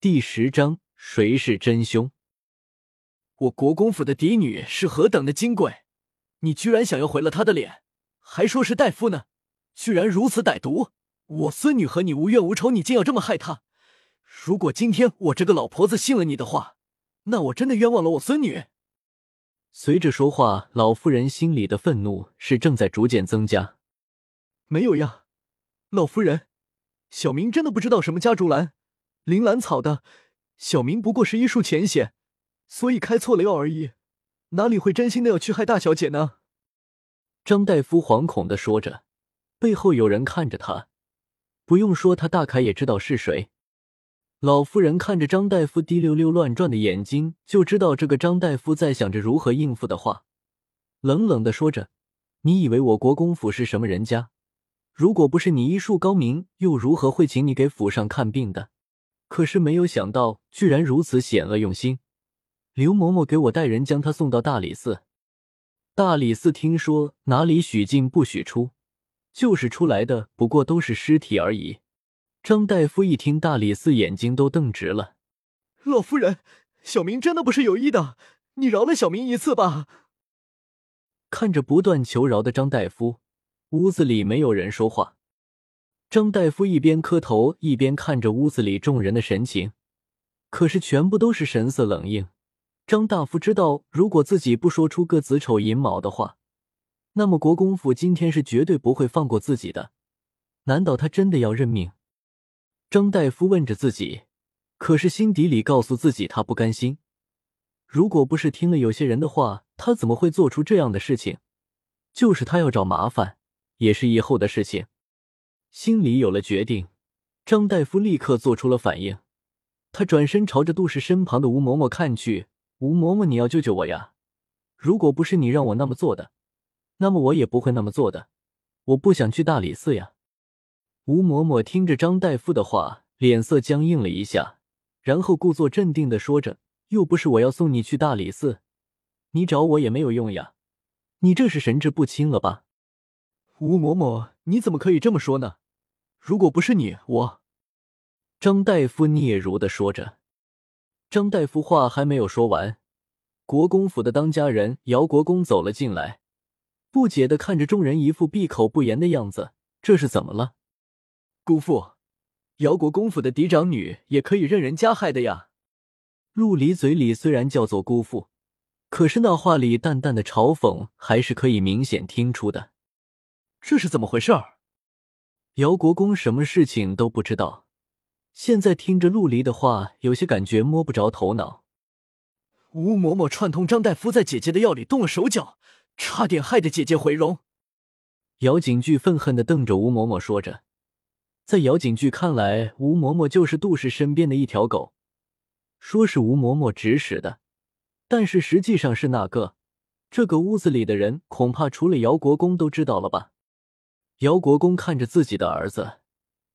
第十章，谁是真凶？我国公府的嫡女是何等的金贵，你居然想要毁了她的脸，还说是大夫呢？居然如此歹毒！我孙女和你无冤无仇，你竟要这么害她？如果今天我这个老婆子信了你的话，那我真的冤枉了我孙女。随着说话，老夫人心里的愤怒是正在逐渐增加。没有呀，老夫人，小明真的不知道什么家竹兰。铃兰草的，小明不过是医术浅显，所以开错了药而已，哪里会真心的要去害大小姐呢？张大夫惶恐的说着，背后有人看着他，不用说，他大概也知道是谁。老夫人看着张大夫滴溜溜乱转的眼睛，就知道这个张大夫在想着如何应付的话，冷冷的说着：“你以为我国公府是什么人家？如果不是你医术高明，又如何会请你给府上看病的？”可是没有想到，居然如此险恶用心。刘嬷嬷给我带人将他送到大理寺。大理寺听说哪里许进不许出，就是出来的不过都是尸体而已。张大夫一听大理寺，眼睛都瞪直了。老夫人，小明真的不是有意的，你饶了小明一次吧。看着不断求饶的张大夫，屋子里没有人说话。张大夫一边磕头，一边看着屋子里众人的神情，可是全部都是神色冷硬。张大夫知道，如果自己不说出个子丑寅卯的话，那么国公府今天是绝对不会放过自己的。难道他真的要认命？张大夫问着自己，可是心底里告诉自己，他不甘心。如果不是听了有些人的话，他怎么会做出这样的事情？就是他要找麻烦，也是以后的事情。心里有了决定，张大夫立刻做出了反应。他转身朝着杜氏身旁的吴嬷嬷看去：“吴嬷嬷，你要救救我呀！如果不是你让我那么做的，那么我也不会那么做的。我不想去大理寺呀。”吴嬷嬷听着张大夫的话，脸色僵硬了一下，然后故作镇定的说着：“又不是我要送你去大理寺，你找我也没有用呀。你这是神志不清了吧？”吴嬷嬷，你怎么可以这么说呢？如果不是你，我……张大夫嗫嚅的说着。张大夫话还没有说完，国公府的当家人姚国公走了进来，不解的看着众人，一副闭口不言的样子。这是怎么了？姑父，姚国公府的嫡长女也可以任人加害的呀。陆离嘴里虽然叫做姑父，可是那话里淡淡的嘲讽还是可以明显听出的。这是怎么回事儿？姚国公什么事情都不知道，现在听着陆离的话，有些感觉摸不着头脑。吴嬷嬷串通张大夫在姐姐的药里动了手脚，差点害得姐姐毁容。姚景巨愤恨的瞪着吴嬷嬷说着，在姚景巨看来，吴嬷嬷就是杜氏身边的一条狗，说是吴嬷嬷指使的，但是实际上是那个？这个屋子里的人，恐怕除了姚国公都知道了吧？姚国公看着自己的儿子，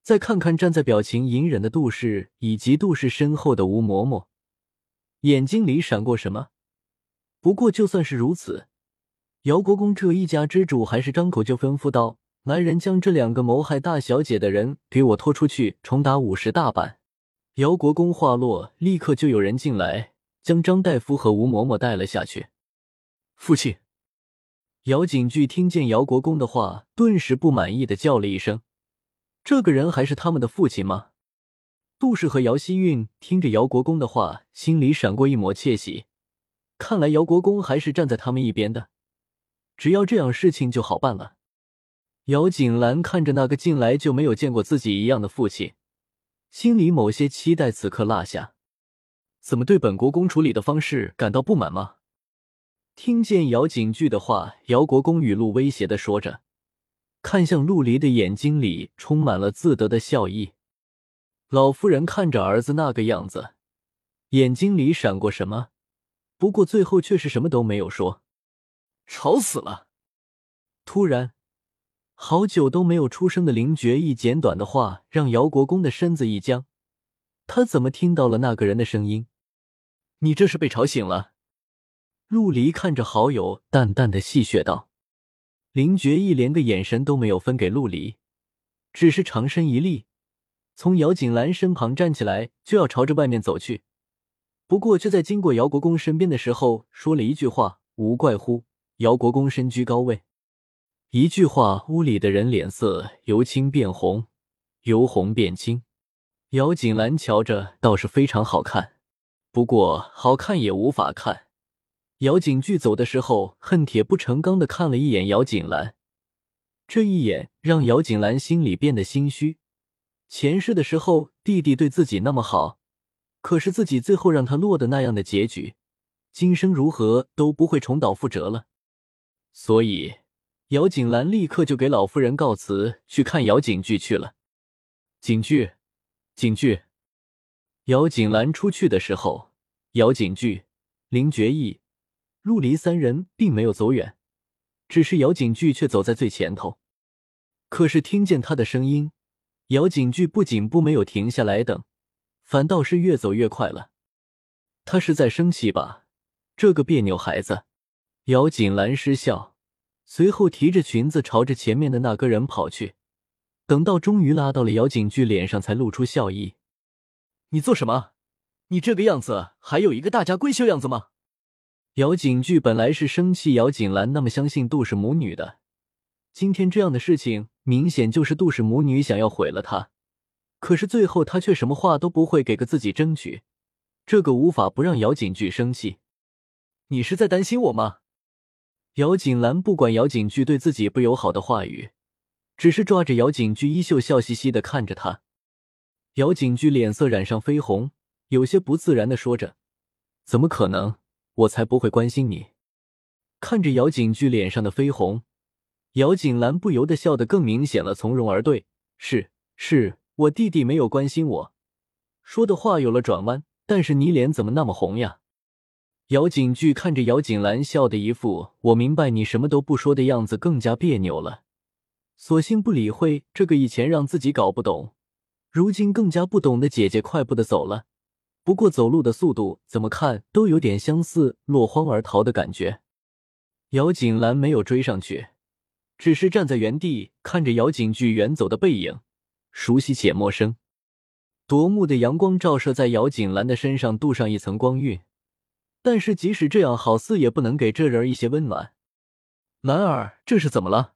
再看看站在表情隐忍的杜氏，以及杜氏身后的吴嬷嬷，眼睛里闪过什么？不过就算是如此，姚国公这一家之主还是张口就吩咐道：“来人，将这两个谋害大小姐的人给我拖出去，重打五十大板。”姚国公话落，立刻就有人进来，将张大夫和吴嬷嬷带了下去。父亲。姚景巨听见姚国公的话，顿时不满意的叫了一声：“这个人还是他们的父亲吗？”杜氏和姚希韵听着姚国公的话，心里闪过一抹窃喜。看来姚国公还是站在他们一边的，只要这样，事情就好办了。姚景兰看着那个进来就没有见过自己一样的父亲，心里某些期待此刻落下。怎么对本国公处理的方式感到不满吗？听见姚景巨的话，姚国公语录威胁的说着，看向陆离的眼睛里充满了自得的笑意。老夫人看着儿子那个样子，眼睛里闪过什么，不过最后却是什么都没有说。吵死了！突然，好久都没有出声的林觉一简短的话，让姚国公的身子一僵。他怎么听到了那个人的声音？你这是被吵醒了。陆离看着好友，淡淡的戏谑道：“林觉一连个眼神都没有分给陆离，只是长身一立，从姚锦兰身旁站起来，就要朝着外面走去。不过，却在经过姚国公身边的时候，说了一句话：“无怪乎姚国公身居高位。”一句话，屋里的人脸色由青变红，由红变青。姚锦兰瞧着倒是非常好看，不过好看也无法看。姚景巨走的时候，恨铁不成钢的看了一眼姚景兰，这一眼让姚景兰心里变得心虚。前世的时候，弟弟对自己那么好。可是自己最后让他落得那样的结局，今生如何都不会重蹈覆辙了。所以，姚景兰立刻就给老夫人告辞，去看姚景巨去了。景巨，景巨。姚景兰出去的时候，姚景巨、林觉义、陆离三人并没有走远，只是姚景巨却走在最前头。可是听见他的声音，姚景巨不仅不没有停下来等。反倒是越走越快了，他是在生气吧？这个别扭孩子！姚锦兰失笑，随后提着裙子朝着前面的那个人跑去。等到终于拉到了姚景巨脸上，才露出笑意：“你做什么？你这个样子还有一个大家闺秀样子吗？”姚景巨本来是生气姚锦兰那么相信杜氏母女的，今天这样的事情明显就是杜氏母女想要毁了他。可是最后他却什么话都不会给个自己争取，这个无法不让姚景巨生气。你是在担心我吗？姚锦兰不管姚景巨对自己不友好的话语，只是抓着姚景巨衣袖，笑嘻嘻的看着他。姚景巨脸色染上绯红，有些不自然的说着：“怎么可能？我才不会关心你。”看着姚景巨脸上的绯红，姚景兰不由得笑得更明显了，从容而对：“是是。”我弟弟没有关心我，说的话有了转弯。但是你脸怎么那么红呀？姚景巨看着姚景兰，笑的一副我明白你什么都不说的样子，更加别扭了。索性不理会这个以前让自己搞不懂，如今更加不懂的姐姐，快步的走了。不过走路的速度怎么看都有点相似落荒而逃的感觉。姚锦兰没有追上去，只是站在原地看着姚景巨远走的背影。熟悉且陌生，夺目的阳光照射在姚锦兰的身上，镀上一层光晕。但是即使这样，好似也不能给这人一些温暖。兰儿，这是怎么了？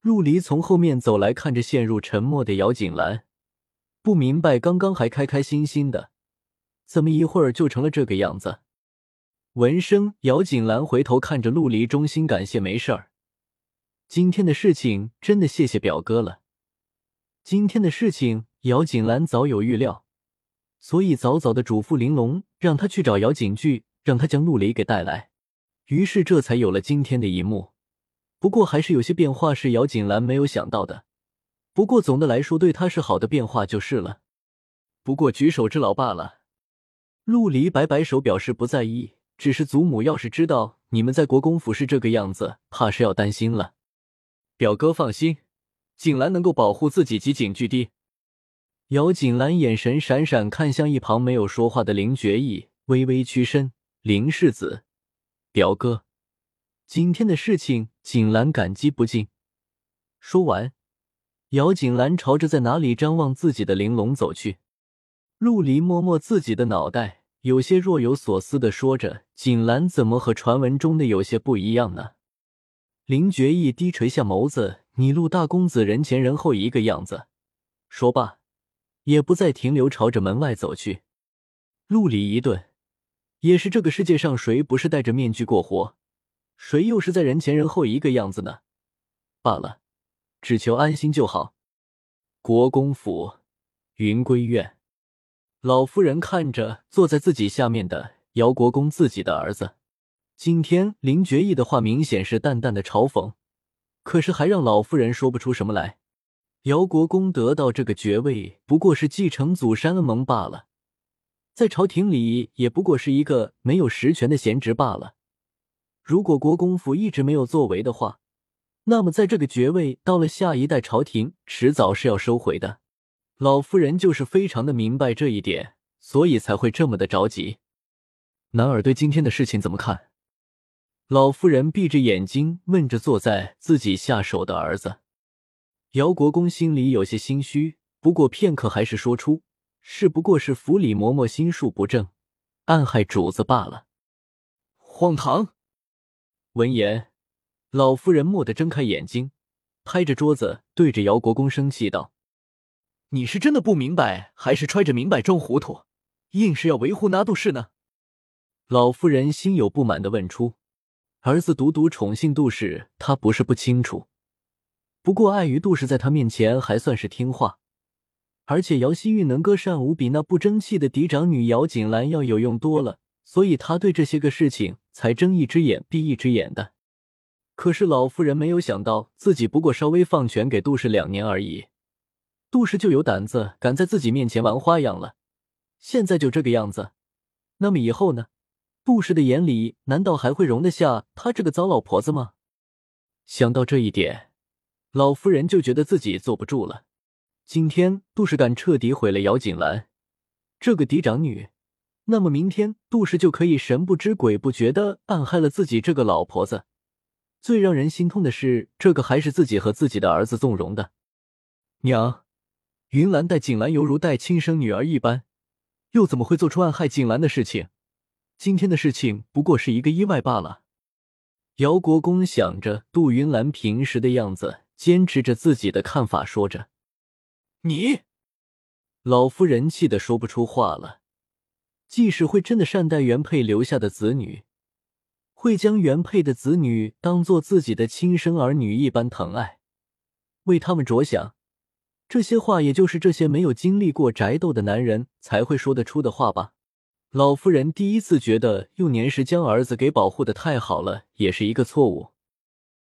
陆离从后面走来，看着陷入沉默的姚锦兰，不明白刚刚还开开心心的，怎么一会儿就成了这个样子。闻声，姚锦兰回头看着陆离，衷心感谢，没事儿。今天的事情真的谢谢表哥了。今天的事情，姚锦兰早有预料，所以早早的嘱咐玲珑，让他去找姚景巨，让他将陆离给带来。于是这才有了今天的一幕。不过还是有些变化是姚锦兰没有想到的。不过总的来说，对他是好的变化就是了。不过举手之劳罢了。陆离摆摆手表示不在意，只是祖母要是知道你们在国公府是这个样子，怕是要担心了。表哥放心。锦兰能够保护自己及景巨的。姚锦兰眼神闪闪，看向一旁没有说话的林觉义，微微屈身：“林世子，表哥，今天的事情，锦兰感激不尽。”说完，姚锦兰朝着在哪里张望自己的玲珑走去。陆离摸摸自己的脑袋，有些若有所思的说着：“锦兰怎么和传闻中的有些不一样呢？”林觉义低垂下眸子。你陆大公子人前人后一个样子，说罢，也不再停留，朝着门外走去。陆离一顿，也是这个世界上谁不是戴着面具过活，谁又是在人前人后一个样子呢？罢了，只求安心就好。国公府云归院，老夫人看着坐在自己下面的姚国公，自己的儿子。今天林觉义的话明显是淡淡的嘲讽。可是还让老夫人说不出什么来。姚国公得到这个爵位，不过是继承祖山恩盟罢了，在朝廷里也不过是一个没有实权的闲职罢了。如果国公府一直没有作为的话，那么在这个爵位到了下一代朝廷，迟早是要收回的。老夫人就是非常的明白这一点，所以才会这么的着急。男儿对今天的事情怎么看？老夫人闭着眼睛问着坐在自己下手的儿子，姚国公心里有些心虚。不过片刻还是说出，是不过是府里嬷嬷心术不正，暗害主子罢了。荒唐！闻言，老夫人蓦地睁开眼睛，拍着桌子，对着姚国公生气道：“你是真的不明白，还是揣着明白装糊涂，硬是要维护那杜氏呢？”老夫人心有不满的问出：“儿子独独宠幸杜氏，她不是不清楚。不过碍于杜氏在她面前还算是听话，而且姚希玉能歌善舞，比那不争气的嫡长女姚锦兰要有用多了，所以他对这些个事情才睁一只眼闭一只眼的。可是老夫人没有想到，自己不过稍微放权给杜氏两年而已，杜氏就有胆子敢在自己面前玩花样了。现在就这个样子，那么以后呢？”杜氏的眼里难道还会容得下她这个糟老婆子吗？想到这一点，老夫人就觉得自己坐不住了。今天杜氏敢彻底毁了姚锦兰这个嫡长女，那么明天杜氏就可以神不知鬼不觉的暗害了自己这个老婆子。最让人心痛的是，这个还是自己和自己的儿子纵容的。娘，云兰待锦兰犹如待亲生女儿一般，又怎么会做出暗害锦兰的事情？今天的事情不过是一个意外罢了。姚国公想着杜云兰平时的样子，坚持着自己的看法，说着：“你。”老夫人气得说不出话了。即使会真的善待原配留下的子女，会将原配的子女当做自己的亲生儿女一般疼爱，为他们着想，这些话也就是这些没有经历过宅斗的男人才会说得出的话吧。老夫人第一次觉得用年时将儿子给保护的太好了，也是一个错误。